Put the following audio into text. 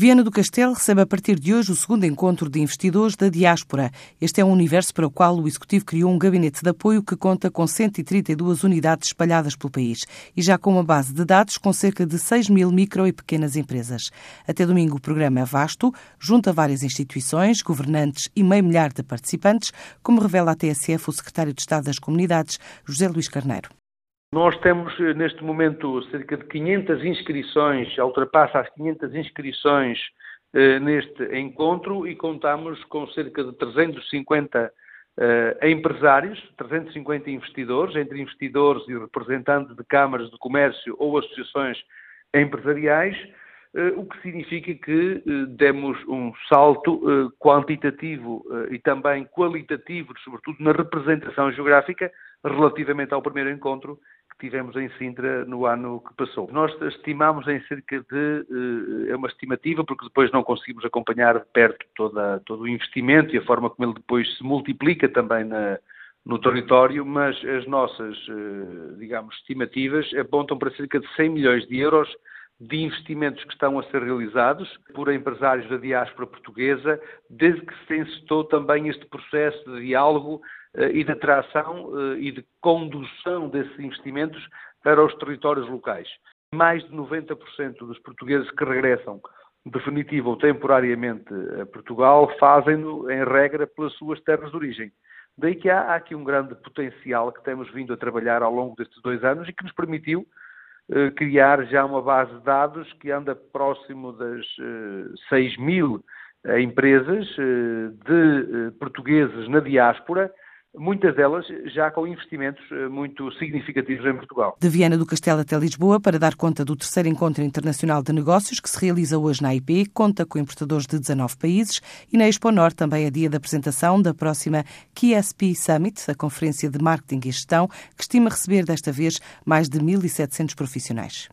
Viana do Castelo recebe a partir de hoje o segundo encontro de investidores da diáspora. Este é um universo para o qual o Executivo criou um gabinete de apoio que conta com 132 unidades espalhadas pelo país e já com uma base de dados com cerca de 6 mil micro e pequenas empresas. Até domingo o programa é vasto, junta várias instituições, governantes e meio milhar de participantes, como revela a TSF o Secretário de Estado das Comunidades, José Luís Carneiro. Nós temos eh, neste momento cerca de 500 inscrições, ultrapassa as 500 inscrições eh, neste encontro e contamos com cerca de 350 eh, empresários, 350 investidores, entre investidores e representantes de câmaras de comércio ou associações empresariais, eh, o que significa que eh, demos um salto eh, quantitativo e também qualitativo, sobretudo na representação geográfica, relativamente ao primeiro encontro tivemos em Sintra no ano que passou. Nós estimamos em cerca de, eh, é uma estimativa, porque depois não conseguimos acompanhar de perto toda, todo o investimento e a forma como ele depois se multiplica também na, no território, mas as nossas, eh, digamos, estimativas apontam para cerca de 100 milhões de euros de investimentos que estão a ser realizados por empresários da diáspora portuguesa, desde que se encetou também este processo de diálogo eh, e de atração eh, e de condução desses investimentos para os territórios locais. Mais de 90% dos portugueses que regressam definitiva ou temporariamente a Portugal fazem-no, em regra, pelas suas terras de origem. Daí que há, há, aqui um grande potencial que temos vindo a trabalhar ao longo destes dois anos e que nos permitiu criar já uma base de dados que anda próximo das eh, 6 mil eh, empresas eh, de portugueses na diáspora muitas delas já com investimentos eh, muito significativos em Portugal. De Viana do Castelo até Lisboa, para dar conta do terceiro Encontro Internacional de Negócios, que se realiza hoje na IP, conta com importadores de 19 países, e na Expo Norte também é dia da apresentação da próxima KSP Summit, a Conferência de Marketing e Gestão, que estima receber desta vez mais de 1.700 profissionais.